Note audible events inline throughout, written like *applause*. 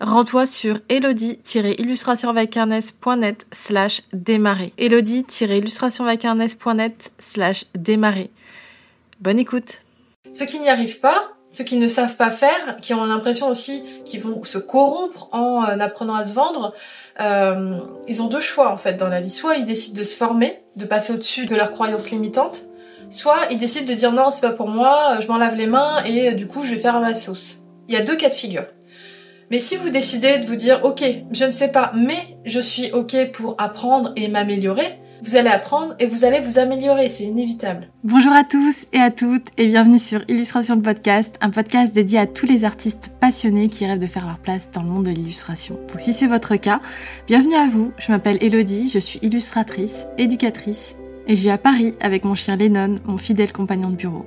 rends-toi sur elodie-illustration slash démarrer. elodie-illustration slash démarrer. Bonne écoute. Ceux qui n'y arrivent pas, ceux qui ne savent pas faire, qui ont l'impression aussi qu'ils vont se corrompre en euh, apprenant à se vendre, euh, ils ont deux choix en fait dans la vie. Soit ils décident de se former, de passer au-dessus de leurs croyances limitantes, soit ils décident de dire non, c'est pas pour moi, je m'en lave les mains et du coup je vais faire ma sauce. Il y a deux cas de figure. Mais si vous décidez de vous dire ok, je ne sais pas, mais je suis ok pour apprendre et m'améliorer, vous allez apprendre et vous allez vous améliorer, c'est inévitable. Bonjour à tous et à toutes et bienvenue sur Illustration de podcast, un podcast dédié à tous les artistes passionnés qui rêvent de faire leur place dans le monde de l'illustration. Donc si c'est votre cas, bienvenue à vous. Je m'appelle Elodie, je suis illustratrice, éducatrice et je vis à Paris avec mon chien Lennon, mon fidèle compagnon de bureau.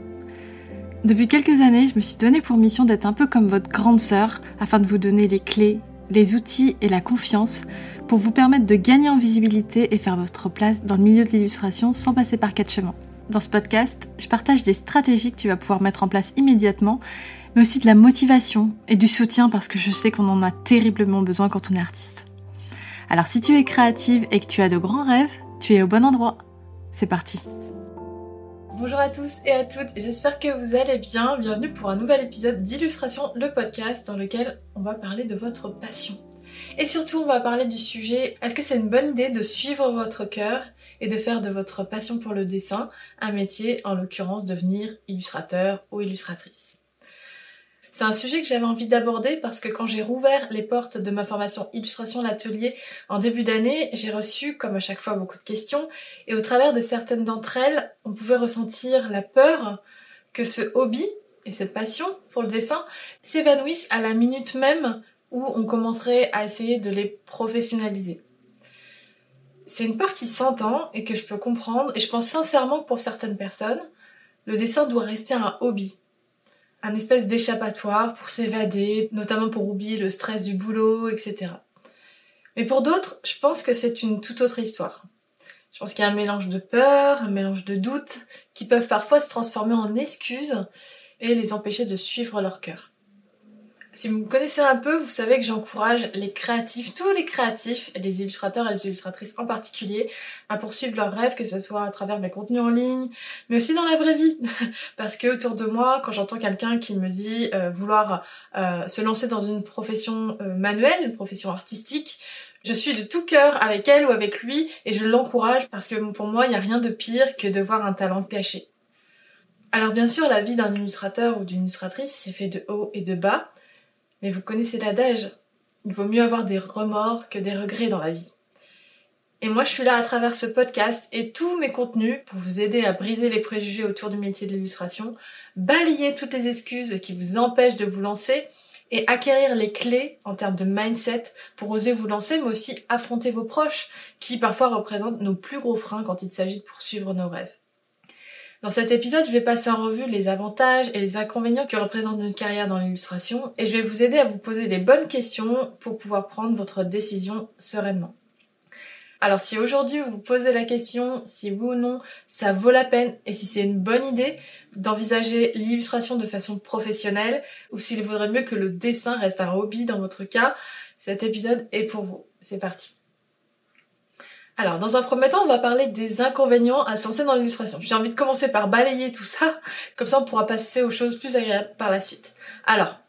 Depuis quelques années, je me suis donné pour mission d'être un peu comme votre grande sœur afin de vous donner les clés, les outils et la confiance pour vous permettre de gagner en visibilité et faire votre place dans le milieu de l'illustration sans passer par quatre chemins. Dans ce podcast, je partage des stratégies que tu vas pouvoir mettre en place immédiatement, mais aussi de la motivation et du soutien parce que je sais qu'on en a terriblement besoin quand on est artiste. Alors si tu es créative et que tu as de grands rêves, tu es au bon endroit. C'est parti. Bonjour à tous et à toutes, j'espère que vous allez bien. Bienvenue pour un nouvel épisode d'Illustration, le podcast dans lequel on va parler de votre passion. Et surtout, on va parler du sujet, est-ce que c'est une bonne idée de suivre votre cœur et de faire de votre passion pour le dessin un métier, en l'occurrence devenir illustrateur ou illustratrice? C'est un sujet que j'avais envie d'aborder parce que quand j'ai rouvert les portes de ma formation illustration l'atelier en début d'année, j'ai reçu, comme à chaque fois, beaucoup de questions. Et au travers de certaines d'entre elles, on pouvait ressentir la peur que ce hobby et cette passion pour le dessin s'évanouissent à la minute même où on commencerait à essayer de les professionnaliser. C'est une peur qui s'entend et que je peux comprendre. Et je pense sincèrement que pour certaines personnes, le dessin doit rester un hobby, un espèce d'échappatoire pour s'évader, notamment pour oublier le stress du boulot, etc. Mais pour d'autres, je pense que c'est une toute autre histoire. Je pense qu'il y a un mélange de peur, un mélange de doute, qui peuvent parfois se transformer en excuses et les empêcher de suivre leur cœur. Si vous me connaissez un peu, vous savez que j'encourage les créatifs, tous les créatifs, les illustrateurs et les illustratrices en particulier, à poursuivre leurs rêves, que ce soit à travers mes contenus en ligne, mais aussi dans la vraie vie. *laughs* Parce que autour de moi, quand j'entends quelqu'un qui me dit euh, vouloir euh, se lancer dans une profession euh, manuelle, une profession artistique, je suis de tout cœur avec elle ou avec lui et je l'encourage parce que pour moi, il n'y a rien de pire que de voir un talent caché. Alors bien sûr, la vie d'un illustrateur ou d'une illustratrice, c'est fait de haut et de bas, mais vous connaissez l'adage, il vaut mieux avoir des remords que des regrets dans la vie. Et moi, je suis là à travers ce podcast et tous mes contenus pour vous aider à briser les préjugés autour du métier de l'illustration, balayer toutes les excuses qui vous empêchent de vous lancer et acquérir les clés en termes de mindset pour oser vous lancer, mais aussi affronter vos proches qui parfois représentent nos plus gros freins quand il s'agit de poursuivre nos rêves. Dans cet épisode, je vais passer en revue les avantages et les inconvénients que représente une carrière dans l'illustration et je vais vous aider à vous poser les bonnes questions pour pouvoir prendre votre décision sereinement. Alors si aujourd'hui vous vous posez la question si oui ou non ça vaut la peine et si c'est une bonne idée d'envisager l'illustration de façon professionnelle ou s'il vaudrait mieux que le dessin reste un hobby dans votre cas, cet épisode est pour vous. C'est parti. Alors, dans un premier temps, on va parler des inconvénients à se lancer dans l'illustration. J'ai envie de commencer par balayer tout ça, *laughs* comme ça on pourra passer aux choses plus agréables par la suite. Alors,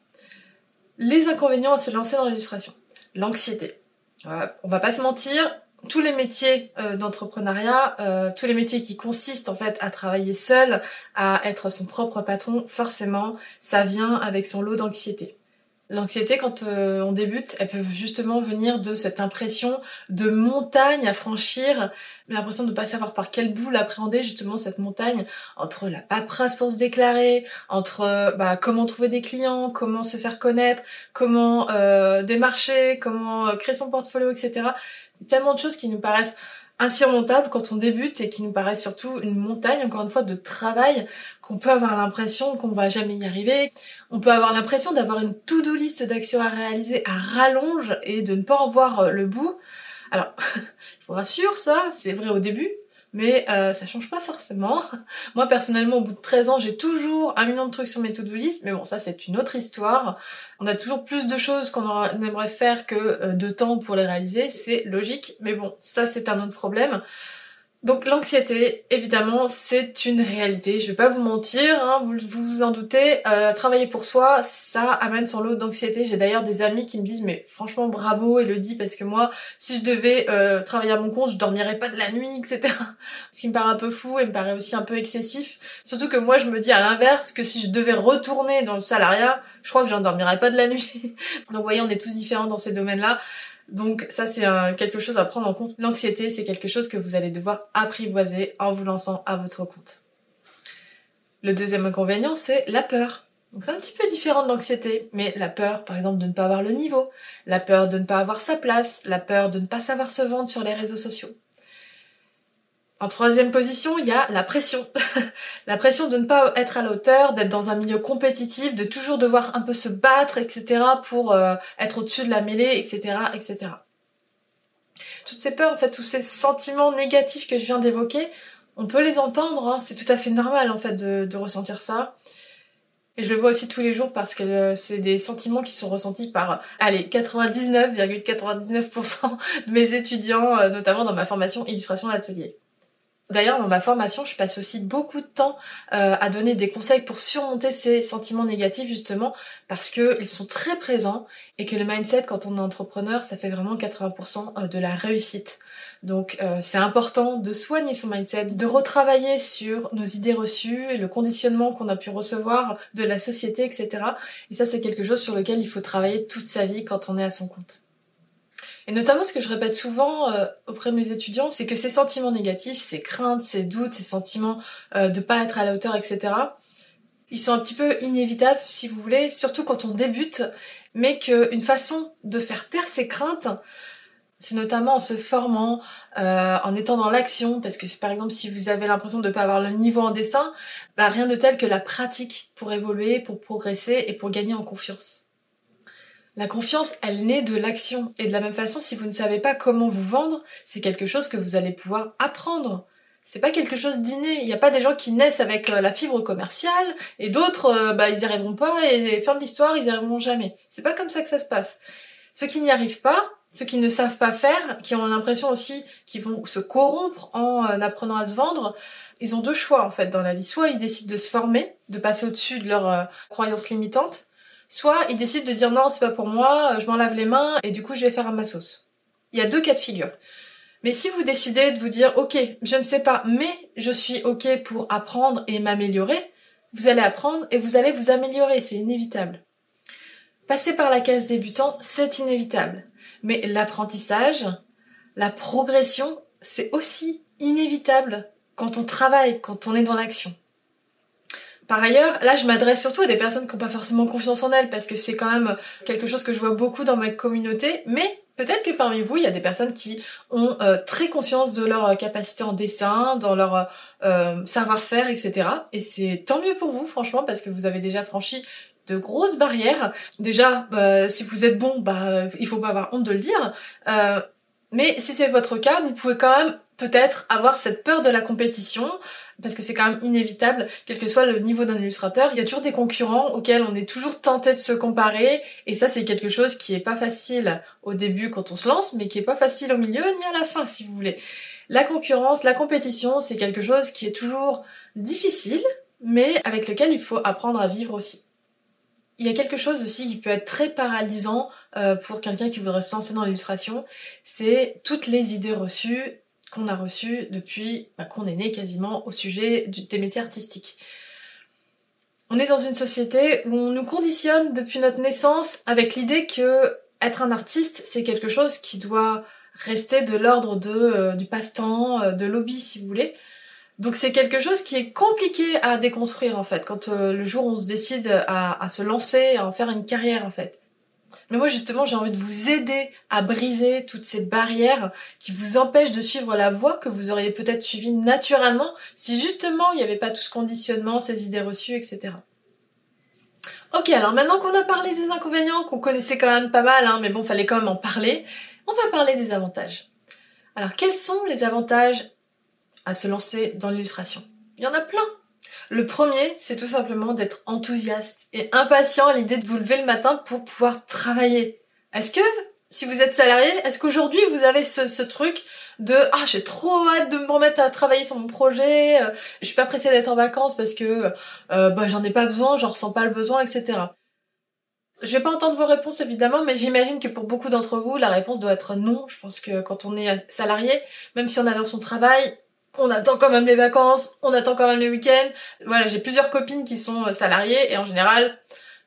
les inconvénients à se lancer dans l'illustration. L'anxiété. On va pas se mentir, tous les métiers euh, d'entrepreneuriat, euh, tous les métiers qui consistent en fait à travailler seul, à être son propre patron, forcément, ça vient avec son lot d'anxiété. L'anxiété, quand euh, on débute, elle peut justement venir de cette impression de montagne à franchir, l'impression de ne pas savoir par quel bout l'appréhender, justement, cette montagne, entre la paperasse pour se déclarer, entre bah, comment trouver des clients, comment se faire connaître, comment démarcher, comment créer son portfolio, etc tellement de choses qui nous paraissent insurmontables quand on débute et qui nous paraissent surtout une montagne, encore une fois, de travail qu'on peut avoir l'impression qu'on va jamais y arriver. On peut avoir l'impression d'avoir une to-do list d'actions à réaliser à rallonge et de ne pas en voir le bout. Alors, *laughs* je vous rassure, ça, c'est vrai au début, mais euh, ça change pas forcément. *laughs* Moi personnellement, au bout de 13 ans, j'ai toujours un million de trucs sur mes to-do list, mais bon, ça c'est une autre histoire. On a toujours plus de choses qu'on aimerait faire que euh, de temps pour les réaliser, c'est logique, mais bon, ça c'est un autre problème. Donc l'anxiété, évidemment, c'est une réalité. Je vais pas vous mentir, hein, vous, vous en doutez. Euh, travailler pour soi, ça amène son lot d'anxiété. J'ai d'ailleurs des amis qui me disent mais franchement bravo Elodie parce que moi, si je devais euh, travailler à mon compte, je dormirais pas de la nuit, etc. Ce qui me paraît un peu fou et me paraît aussi un peu excessif. Surtout que moi, je me dis à l'inverse que si je devais retourner dans le salariat, je crois que j'en dormirais pas de la nuit. *laughs* Donc vous voyez, on est tous différents dans ces domaines-là. Donc ça c'est quelque chose à prendre en compte. L'anxiété c'est quelque chose que vous allez devoir apprivoiser en vous lançant à votre compte. Le deuxième inconvénient c'est la peur. Donc c'est un petit peu différent de l'anxiété, mais la peur par exemple de ne pas avoir le niveau, la peur de ne pas avoir sa place, la peur de ne pas savoir se vendre sur les réseaux sociaux. En troisième position, il y a la pression. *laughs* la pression de ne pas être à la hauteur, d'être dans un milieu compétitif, de toujours devoir un peu se battre, etc. pour euh, être au-dessus de la mêlée, etc., etc. Toutes ces peurs, en fait, tous ces sentiments négatifs que je viens d'évoquer, on peut les entendre, hein. c'est tout à fait normal, en fait, de, ressentir ça. Et je le vois aussi tous les jours parce que euh, c'est des sentiments qui sont ressentis par, allez, 99,99% de mes étudiants, euh, notamment dans ma formation illustration atelier. D'ailleurs, dans ma formation, je passe aussi beaucoup de temps euh, à donner des conseils pour surmonter ces sentiments négatifs, justement, parce qu'ils sont très présents et que le mindset, quand on est entrepreneur, ça fait vraiment 80% euh, de la réussite. Donc euh, c'est important de soigner son mindset, de retravailler sur nos idées reçues et le conditionnement qu'on a pu recevoir de la société, etc. Et ça c'est quelque chose sur lequel il faut travailler toute sa vie quand on est à son compte. Et notamment, ce que je répète souvent euh, auprès de mes étudiants, c'est que ces sentiments négatifs, ces craintes, ces doutes, ces sentiments euh, de pas être à la hauteur, etc., ils sont un petit peu inévitables, si vous voulez, surtout quand on débute, mais qu'une façon de faire taire ces craintes, c'est notamment en se formant, euh, en étant dans l'action, parce que par exemple si vous avez l'impression de ne pas avoir le niveau en dessin, bah, rien de tel que la pratique pour évoluer, pour progresser et pour gagner en confiance. La confiance, elle naît de l'action. Et de la même façon, si vous ne savez pas comment vous vendre, c'est quelque chose que vous allez pouvoir apprendre. C'est pas quelque chose d'inné. Il n'y a pas des gens qui naissent avec euh, la fibre commerciale et d'autres, euh, bah, ils y arriveront pas et fin de l'histoire, ils y arriveront jamais. C'est pas comme ça que ça se passe. Ceux qui n'y arrivent pas, ceux qui ne savent pas faire, qui ont l'impression aussi qu'ils vont se corrompre en euh, apprenant à se vendre, ils ont deux choix en fait dans la vie. Soit ils décident de se former, de passer au-dessus de leurs croyances limitantes, Soit ils décident de dire non, c'est pas pour moi, je m'en lave les mains et du coup je vais faire à ma sauce. Il y a deux cas de figure. Mais si vous décidez de vous dire ok, je ne sais pas, mais je suis ok pour apprendre et m'améliorer, vous allez apprendre et vous allez vous améliorer, c'est inévitable. Passer par la case débutant, c'est inévitable. Mais l'apprentissage, la progression, c'est aussi inévitable quand on travaille, quand on est dans l'action. Par ailleurs, là, je m'adresse surtout à des personnes qui n'ont pas forcément confiance en elles, parce que c'est quand même quelque chose que je vois beaucoup dans ma communauté, mais Peut-être que parmi vous, il y a des personnes qui ont euh, très conscience de leur capacité en dessin, dans leur euh, savoir-faire, etc. Et c'est tant mieux pour vous, franchement, parce que vous avez déjà franchi de grosses barrières. Déjà, bah, si vous êtes bon, bah, il faut pas avoir honte de le dire. Euh, mais si c'est votre cas, vous pouvez quand même peut-être avoir cette peur de la compétition, parce que c'est quand même inévitable, quel que soit le niveau d'un illustrateur, il y a toujours des concurrents auxquels on est toujours tenté de se comparer, et ça c'est quelque chose qui est pas facile au début quand on se lance, mais qui est pas facile au milieu ni à la fin si vous voulez. La concurrence, la compétition, c'est quelque chose qui est toujours difficile, mais avec lequel il faut apprendre à vivre aussi. il y a quelque chose aussi qui peut être très paralysant euh, pour quelqu'un qui voudrait se lancer dans l'illustration, c'est toutes les idées reçues qu'on a reçues depuis bah, qu'on est né quasiment au sujet des métiers artistiques. On est dans une société où on nous conditionne depuis notre naissance avec l'idée que être un artiste, c'est quelque chose qui doit rester de l'ordre de euh, du passe-temps, euh, de lobby si vous voulez. Donc c'est quelque chose qui est compliqué à déconstruire en fait, quand euh, le jour où on se décide à, à, se lancer, à en faire une carrière en fait. Mais moi justement j'ai envie de vous aider à briser toutes ces barrières qui vous empêchent de suivre la voie que vous auriez peut-être suivie naturellement si justement il n'y avait pas tout ce conditionnement, ces idées reçues, etc. Ok, alors maintenant qu'on a parlé des inconvénients, qu'on connaissait quand même pas mal, hein, mais bon, fallait quand même en parler, on va parler des avantages. Alors, quels sont les avantages à se lancer dans l'illustration? Il y en a plein. Le premier, c'est tout simplement d'être enthousiaste et impatient à l'idée de vous lever le matin pour pouvoir travailler. Est-ce que, si vous êtes salarié, est-ce qu'aujourd'hui vous avez ce, truc de ah j'ai trop hâte de me remettre à travailler sur mon projet, euh, je suis pas pressée d'être en vacances parce que euh, bah, j'en ai pas besoin, j'en ressens pas le besoin, etc. Je vais pas entendre vos réponses évidemment, mais j'imagine que pour beaucoup d'entre vous, la réponse doit être non. Je pense que quand on est salarié, même si on adore son travail, on attend quand même les vacances, on attend quand même les week-ends. Voilà, j'ai plusieurs copines qui sont euh, salariées et en général,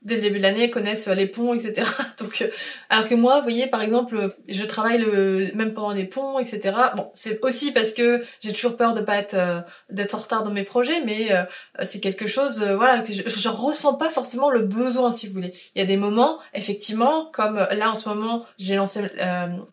dès le début de l'année connaissent les ponts, etc. *laughs* Donc, euh, alors que moi, vous voyez, par exemple, je travaille le même pendant les ponts, etc. Bon, c'est aussi parce que j'ai toujours peur de pas être euh, d'être en retard dans mes projets, mais euh, c'est quelque chose, voilà, que je, je ressens pas forcément le besoin, si vous voulez. Il y a des moments, effectivement, comme là en ce moment, j'ai lancé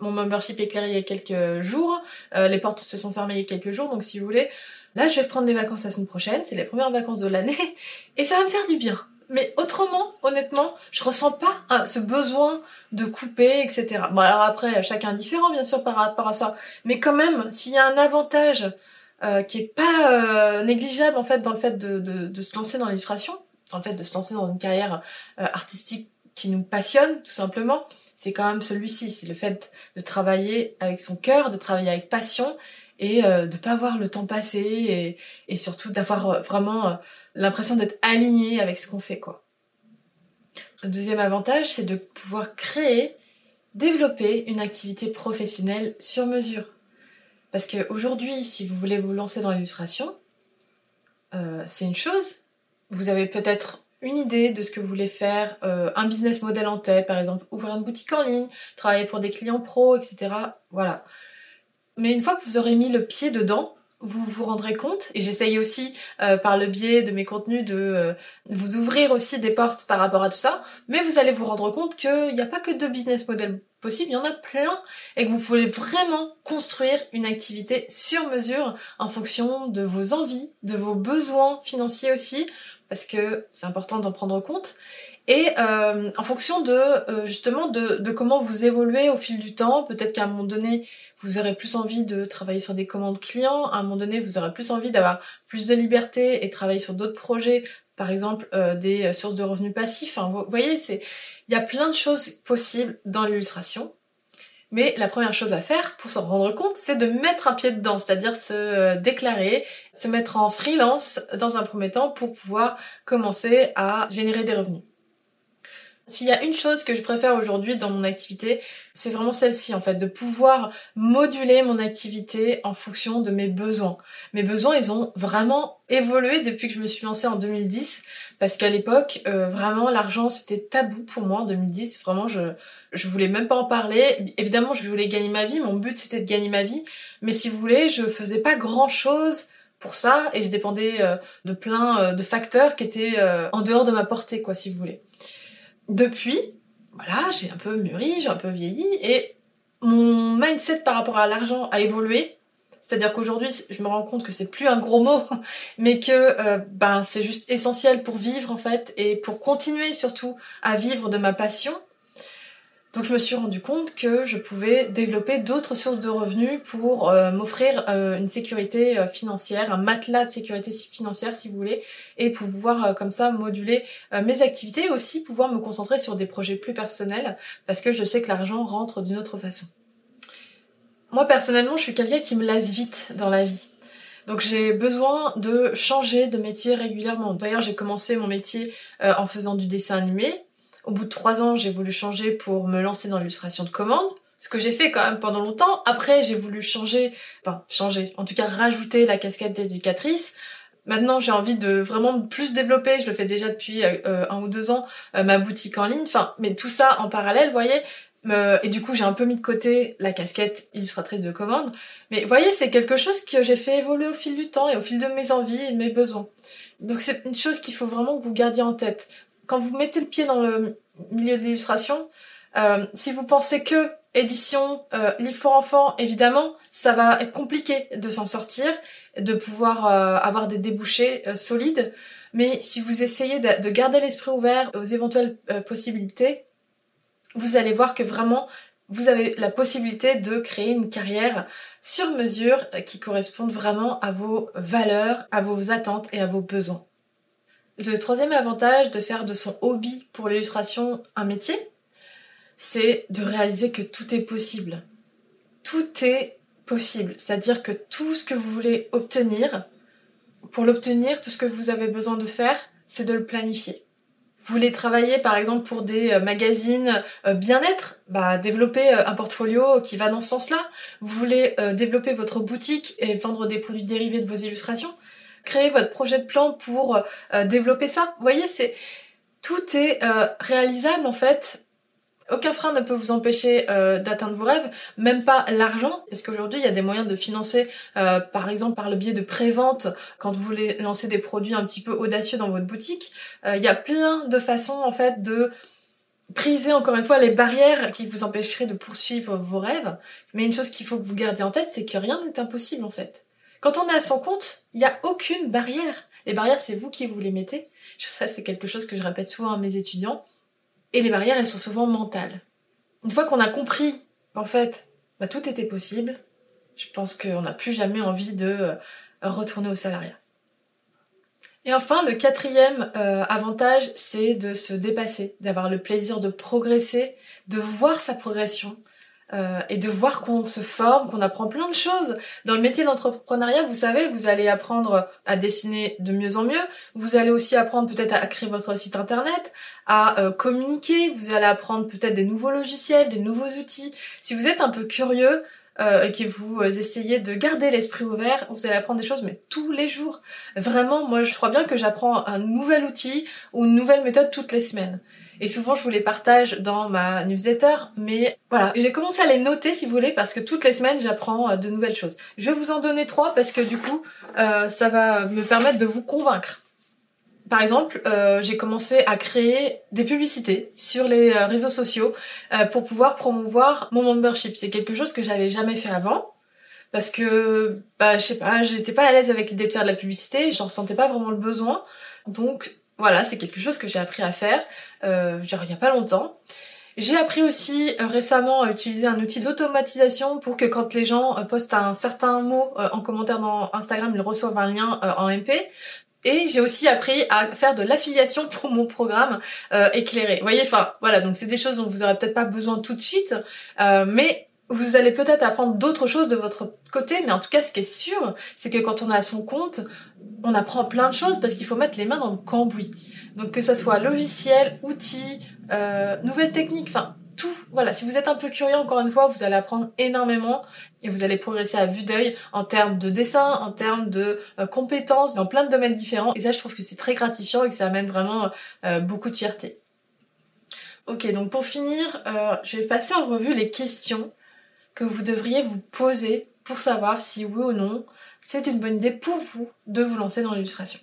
mon membership éclairé il y a quelques jours, les portes se sont fermées il y a quelques jours, donc si vous voulez. Là, je vais prendre des vacances la semaine prochaine, c'est les premières vacances de l'année, *laughs* et ça va me faire du bien. Mais autrement, honnêtement, je ressens pas hein, ce besoin de couper, etc. Bon, alors après, chacun est différent, bien sûr, par rapport à ça. Mais quand même, s'il y a un avantage euh, qui est pas euh, négligeable, en fait, dans le fait de, de, de se lancer dans l'illustration, dans le fait de se lancer dans une carrière euh, artistique qui nous passionne, tout simplement, c'est quand même celui-ci. C'est le fait de travailler avec son cœur, de travailler avec passion et euh, de pas voir le temps passer et, et surtout d'avoir vraiment l'impression d'être aligné avec ce qu'on fait, quoi. Le deuxième avantage, c'est de pouvoir créer, développer une activité professionnelle sur mesure. Parce qu'aujourd'hui, si vous voulez vous lancer dans l'illustration, euh, c'est une chose. Vous avez peut-être une idée de ce que vous voulez faire, euh, un business model en tête, par exemple, ouvrir une boutique en ligne, travailler pour des clients pros, etc. Voilà. Mais une fois que vous aurez mis le pied dedans, vous vous rendrez compte, et j'essaye aussi euh, par le biais de mes contenus de euh, vous ouvrir aussi des portes par rapport à tout ça, mais vous allez vous rendre compte qu'il n'y a pas que deux business models possibles, il y en a plein, et que vous pouvez vraiment construire une activité sur mesure en fonction de vos envies, de vos besoins financiers aussi, parce que c'est important d'en prendre compte, et euh, en fonction de justement de, de, comment vous évoluez au fil du temps, peut-être qu'à un moment donné vous aurez plus envie de travailler sur des commandes clients, à un moment donné, vous aurez plus envie d'avoir plus de liberté et travailler sur d'autres projets, par exemple euh, des euh, sources de revenus passifs. vous voyez, c'est il y a plein de choses possibles dans l'illustration. Mais la première chose à faire pour s'en rendre compte, c'est de mettre un pied dedans, c'est-à-dire se euh, déclarer, se mettre en freelance dans un premier temps pour pouvoir commencer à générer des revenus. S'il y a une chose que je préfère aujourd'hui dans mon activité, c'est vraiment celle-ci en fait, de pouvoir moduler mon activité en fonction de mes besoins. Mes besoins, ils ont vraiment évolué depuis que je me suis lancée en 2010, parce qu'à l'époque, euh, vraiment, l'argent c'était tabou pour moi en 2010. Vraiment, je je voulais même pas en parler. Évidemment, je voulais gagner ma vie. Mon but c'était de gagner ma vie, mais si vous voulez, je faisais pas grand chose pour ça et je dépendais euh, de plein euh, de facteurs qui étaient en dehors de ma portée, quoi, si vous voulez depuis, voilà, j'ai un peu mûri, j'ai un peu vieilli et mon mindset par rapport à l'argent a évolué. C'est-à-dire qu'aujourd'hui, je me rends compte que c'est plus un gros mot, *laughs* mais que euh, ben c'est juste essentiel pour vivre en fait et pour continuer surtout à vivre de ma passion. Donc je me suis rendu compte que je pouvais développer d'autres sources de revenus pour euh, m'offrir euh, une sécurité euh, financière, un matelas de sécurité financière si vous voulez, et pouvoir comme ça moduler mes activités et aussi pouvoir me concentrer sur des projets plus personnels parce que je sais que l'argent rentre d'une autre façon. Moi personnellement, je suis quelqu'un qui me lasse vite dans la vie. Donc j'ai besoin de changer de métier régulièrement. D'ailleurs, j'ai commencé mon métier en faisant du dessin animé Au bout de trois ans, j'ai voulu changer pour me lancer dans l'illustration de commande. Ce que j'ai fait quand même pendant longtemps. Après, j'ai voulu changer, enfin changer, en tout cas rajouter la casquette d'éducatrice. Maintenant, j'ai envie de vraiment plus développer. Je le fais déjà depuis euh, un ou deux ans, euh, ma boutique en ligne. Enfin, mais tout ça en parallèle, vous voyez. et du coup, j'ai un peu mis de côté la casquette illustratrice de commande. Mais vous voyez, c'est quelque chose que j'ai fait évoluer au fil du temps et au fil de mes envies et de mes besoins. Donc c'est une chose qu'il faut vraiment que vous gardiez en tête. Quand vous mettez le pied dans le milieu de l'illustration, euh, si vous pensez que édition, euh, livre pour enfants, évidemment, ça va être compliqué de s'en sortir, de pouvoir euh, avoir des débouchés euh, solides. Mais si vous essayez de, de garder l'esprit ouvert aux éventuelles possibilités, vous allez voir que vraiment, vous avez la possibilité de créer une carrière sur mesure qui corresponde vraiment à vos valeurs, à vos attentes et à vos besoins. Le troisième avantage de faire de son hobby pour l'illustration un métier, c'est de réaliser que tout est possible. Tout est possible, c'est-à-dire que tout ce que vous voulez obtenir, pour l'obtenir, tout ce que vous avez besoin de faire, c'est de le planifier. Vous voulez travailler par exemple pour des euh, magazines euh, bien-être, bah développer euh, un portfolio qui va dans ce sens-là. Vous voulez développer votre boutique et vendre des produits dérivés de vos illustrations, créer votre projet de plan pour développer ça. Vous voyez, c'est tout est réalisable en fait aucun frein ne peut vous empêcher euh, d'atteindre vos rêves, même pas l'argent, parce qu'aujourd'hui il y a des moyens de financer, euh, par exemple par le biais de pré-vente, quand vous voulez lancer des produits un petit peu audacieux dans votre boutique. Euh, il y a plein de façons en fait de briser encore une fois les barrières qui vous empêcheraient de poursuivre vos rêves. Mais une chose qu'il faut que vous gardiez en tête, c'est que rien n'est impossible en fait. Quand on est à son compte, il n'y a aucune barrière. Les barrières, c'est vous qui vous les mettez. Ça, c'est quelque chose que je répète souvent à mes étudiants. Et les barrières, elles sont souvent mentales. Une fois qu'on a compris qu'en fait, bah, tout était possible, je pense qu'on n'a plus jamais envie de euh, retourner au salariat. Et enfin, le quatrième euh, avantage, c'est de se dépasser, d'avoir le plaisir de progresser, de voir sa progression, euh, et de voir qu'on se forme, qu'on apprend plein de choses. Dans le métier d'entrepreneuriat, vous savez, vous allez apprendre à dessiner de mieux en mieux, vous allez aussi apprendre peut-être à créer votre site internet, à euh, communiquer, vous allez apprendre peut-être des nouveaux logiciels, des nouveaux outils. Si vous êtes un peu curieux, euh, et que vous essayez de garder l'esprit ouvert, vous allez apprendre des choses, mais tous les jours. Vraiment, moi, je crois bien que j'apprends un nouvel outil ou une nouvelle méthode toutes les semaines. Et souvent, je vous les partage dans ma newsletter. Mais voilà, j'ai commencé à les noter si vous voulez parce que toutes les semaines, j'apprends euh, de nouvelles choses. Je vais vous en donner trois parce que du coup, euh, ça va me permettre de vous convaincre. Par exemple, euh, j'ai commencé à créer des publicités sur les réseaux sociaux pour pouvoir promouvoir mon membership. C'est quelque chose que j'avais jamais fait avant parce que bah je sais pas, j'étais pas à l'aise avec l'idée de faire de la publicité, j'en ressentais pas vraiment le besoin. Donc voilà, c'est quelque chose que j'ai appris à faire, euh, genre il y a pas longtemps. J'ai appris aussi euh, récemment à utiliser un outil d'automatisation pour que quand les gens euh, postent un certain mot en commentaire dans Instagram, ils reçoivent un lien en MP. Et j'ai aussi appris à faire de l'affiliation pour mon programme éclairé. Vous voyez, enfin voilà, donc c'est des choses dont vous aurez peut-être pas besoin tout de suite, mais vous allez peut-être apprendre d'autres choses de votre côté, mais en tout cas, ce qui est sûr, c'est que quand on a son compte, on apprend plein de choses parce qu'il faut mettre les mains dans le cambouis. Donc que ça soit logiciel, outils, euh, nouvelles techniques, enfin tout. Voilà, si vous êtes un peu curieux, encore une fois, vous allez apprendre énormément et vous allez progresser à vue d'œil en termes de dessin, en termes de euh, compétences, dans plein de domaines différents. Et ça, je trouve que c'est très gratifiant et que ça amène vraiment euh, beaucoup de fierté. Ok, donc pour finir, je vais passer en revue les questions que vous devriez vous poser pour savoir si oui ou non c'est une bonne idée pour vous de vous lancer dans l'illustration.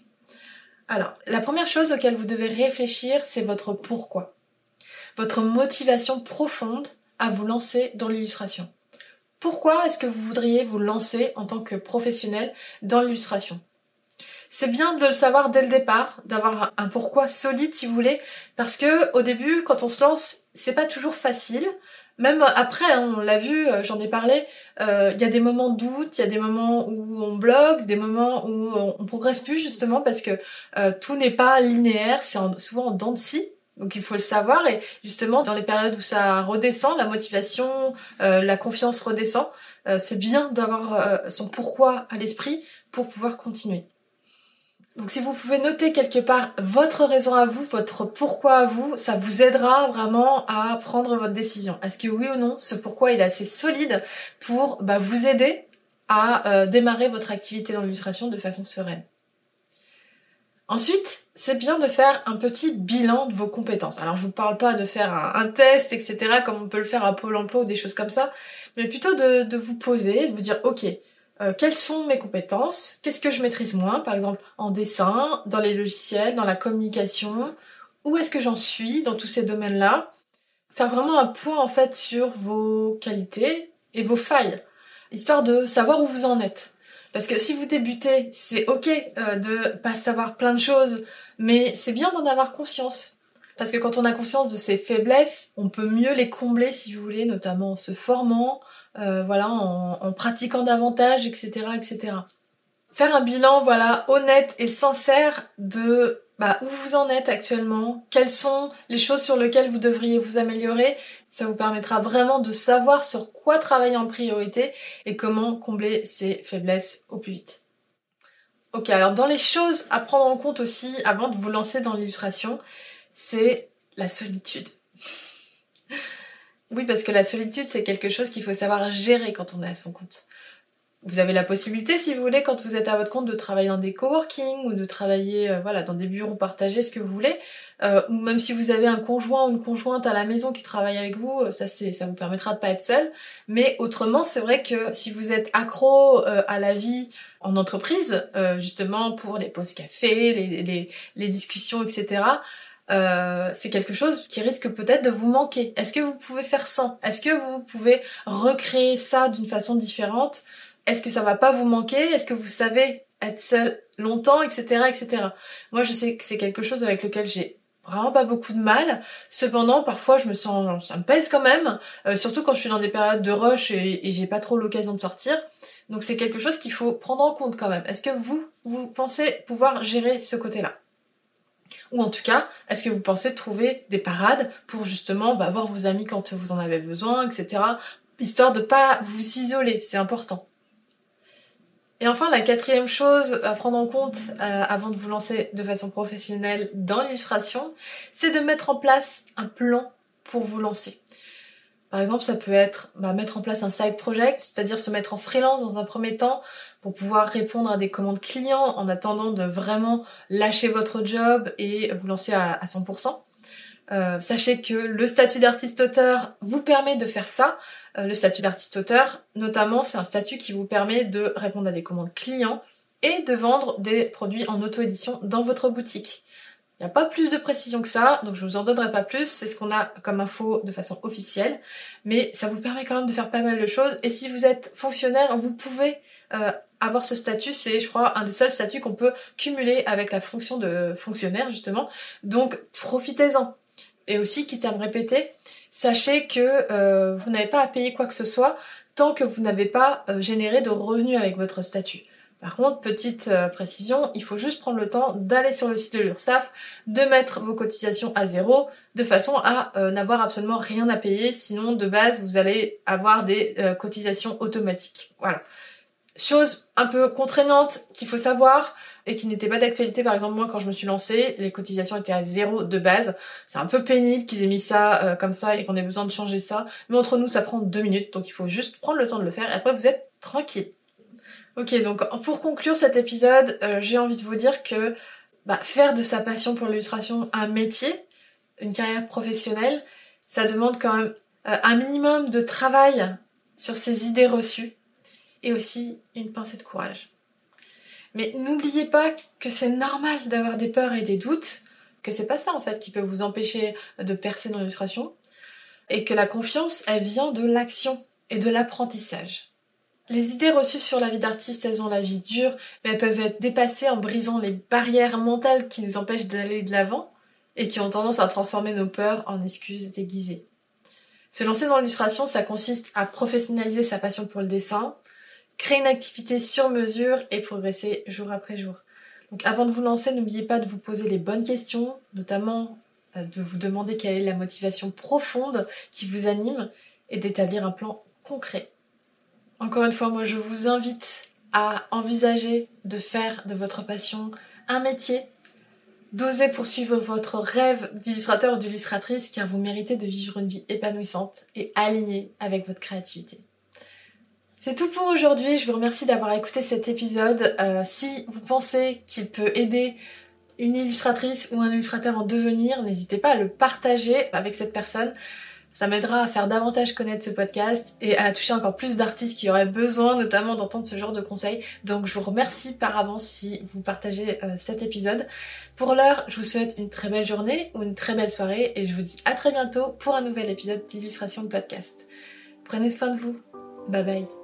Alors, la première chose auquel vous devez réfléchir, c'est votre pourquoi. Votre motivation profonde à vous lancer dans l'illustration. Pourquoi est-ce que vous voudriez vous lancer en tant que professionnel dans l'illustration? C'est bien de le savoir dès le départ, d'avoir un pourquoi solide si vous voulez, parce que au début, quand on se lance, c'est pas toujours facile même après, hein, on l'a vu, euh, j'en ai parlé, euh, il y a des moments doute, il y a des moments où on bloque, des moments où on, progresse plus justement parce que euh, tout n'est pas linéaire, c'est souvent en dents de scie. Donc il faut le savoir et justement dans les périodes où ça redescend, la motivation, la confiance redescend, c'est bien d'avoir son pourquoi à l'esprit pour pouvoir continuer. Donc si vous pouvez noter quelque part votre raison à vous, votre pourquoi à vous, ça vous aidera vraiment à prendre votre décision. Est-ce que oui ou non, ce pourquoi il est assez solide pour bah, vous aider à euh, démarrer votre activité dans l'illustration de façon sereine. Ensuite, c'est bien de faire un petit bilan de vos compétences. Alors je vous parle pas de faire un, test, etc., comme on peut le faire à Pôle emploi ou des choses comme ça, mais plutôt de, vous poser, de vous dire, ok, euh, quelles sont mes compétences, qu'est-ce que je maîtrise moins, par exemple en dessin, dans les logiciels, dans la communication, où est-ce que j'en suis dans tous ces domaines-là? Faire vraiment un point en fait sur vos qualités et vos failles, histoire de savoir où vous en êtes. Parce que si vous débutez, c'est ok euh, de pas savoir plein de choses, mais c'est bien d'en avoir conscience. Parce que quand on a conscience de ses faiblesses, on peut mieux les combler si vous voulez, notamment en se formant, euh, voilà, en, pratiquant davantage, etc., etc. Faire un bilan, voilà, honnête et sincère de bah, où vous en êtes actuellement, quelles sont les choses sur lesquelles vous devriez vous améliorer. Ça vous permettra vraiment de savoir sur quoi travailler en priorité et comment combler ces faiblesses au plus vite. Ok, alors dans les choses à prendre en compte aussi avant de vous lancer dans l'illustration, c'est la solitude. oui, parce que la solitude, c'est quelque chose qu'il faut savoir gérer quand on est à son compte. Vous avez la possibilité, si vous voulez, quand vous êtes à votre compte, de travailler dans des coworking ou de travailler euh, voilà, dans des bureaux partagés, ce que vous voulez. Euh, ou même si vous avez un conjoint ou une conjointe à la maison qui travaille avec vous, euh, ça c'est ça vous permettra de pas être seul. Mais autrement, c'est vrai que si vous êtes accro à la vie en entreprise, justement pour les pauses café, les, les, les discussions, etc. Euh, c'est quelque chose qui risque peut-être de vous manquer. Est-ce que vous pouvez faire sans Est-ce que vous pouvez recréer ça d'une façon différente? Est-ce que ça va pas vous manquer? Est-ce que vous savez être seul longtemps, etc., etc. Moi, je sais que c'est quelque chose avec lequel j'ai vraiment pas beaucoup de mal. Cependant, parfois, je me sens, ça me pèse quand même, euh, surtout quand je suis dans des périodes de rush et, et j'ai pas trop l'occasion de sortir. Donc, c'est quelque chose qu'il faut prendre en compte quand même. Est-ce que vous, vous pensez pouvoir gérer ce côté-là? Ou en tout cas, est-ce que vous pensez trouver des parades pour justement bah, voir vos amis quand vous en avez besoin, etc. Histoire de pas vous isoler, c'est important. Et enfin, la quatrième chose à prendre en compte euh, avant de vous lancer de façon professionnelle dans l'illustration, c'est de mettre en place un plan pour vous lancer. Par exemple, ça peut être bah, mettre en place un side project, c'est-à-dire se mettre en freelance dans un premier temps pour pouvoir répondre à des commandes clients en attendant de vraiment lâcher votre job et vous lancer à, 100%. Euh, sachez que le statut d'artiste-auteur vous permet de faire ça, euh, le statut d'artiste-auteur, notamment, c'est un statut qui vous permet de répondre à des commandes clients et de vendre des produits en auto-édition dans votre boutique. Il n'y a pas plus de précision que ça, donc je vous en donnerai pas plus, c'est ce qu'on a comme info de façon officielle, mais ça vous permet quand même de faire pas mal de choses, et si vous êtes fonctionnaire, vous pouvez euh, avoir ce statut, c'est je crois un des seuls statuts qu'on peut cumuler avec la fonction de fonctionnaire justement, donc profitez-en. Et aussi, quitte à me répéter, sachez que euh, vous n'avez pas à payer quoi que ce soit tant que vous n'avez pas euh, généré de revenus avec votre statut. Par contre, petite euh, précision, il faut juste prendre le temps d'aller sur le site de l'URSSAF, de mettre vos cotisations à zéro, de façon à n'avoir absolument rien à payer, sinon de base vous allez avoir des cotisations automatiques. Voilà. Chose un peu contraignante qu'il faut savoir, et qui n'était pas d'actualité. Par exemple, moi, quand je me suis lancée, les cotisations étaient à zéro de base. C'est un peu pénible qu'ils aient mis ça euh, comme ça et qu'on ait besoin de changer ça. Mais entre nous, ça prend deux minutes, donc il faut juste prendre le temps de le faire et après vous êtes tranquille. Ok, donc pour conclure cet épisode, euh, j'ai envie de vous dire que bah, faire de sa passion pour l'illustration un métier, une carrière professionnelle, ça demande quand même euh, un minimum de travail sur ses idées reçues et aussi une pincée de courage. Mais n'oubliez pas que c'est normal d'avoir des peurs et des doutes, que c'est pas ça en fait qui peut vous empêcher de percer dans l'illustration, et que la confiance, elle vient de l'action et de l'apprentissage. Les idées reçues sur la vie d'artiste, elles ont la vie dure, mais elles peuvent être dépassées en brisant les barrières mentales qui nous empêchent d'aller de l'avant et qui ont tendance à transformer nos peurs en excuses déguisées. Se lancer dans l'illustration, ça consiste à professionnaliser sa passion pour le dessin, créer une activité sur mesure et progresser jour après jour. Donc avant de vous lancer, n'oubliez pas de vous poser les bonnes questions, notamment euh, de vous demander quelle est la motivation profonde qui vous anime et d'établir un plan concret. Encore une fois, moi je vous invite à envisager de faire de votre passion un métier, d'oser poursuivre votre rêve d'illustrateur ou d'illustratrice car vous méritez de vivre une vie épanouissante et alignée avec votre créativité. C'est tout pour aujourd'hui, je vous remercie d'avoir écouté cet épisode. Euh, si vous pensez qu'il peut aider une illustratrice ou un illustrateur en devenir, n'hésitez pas à le partager avec cette personne. Ça m'aidera à faire davantage connaître ce podcast et à toucher encore plus d'artistes qui auraient besoin notamment d'entendre ce genre de conseils. Donc je vous remercie par avance si vous partagez euh, cet épisode. Pour l'heure, je vous souhaite une très belle journée ou une très belle soirée et je vous dis à très bientôt pour un nouvel épisode d'illustration de podcast. Prenez soin de vous. Bye bye.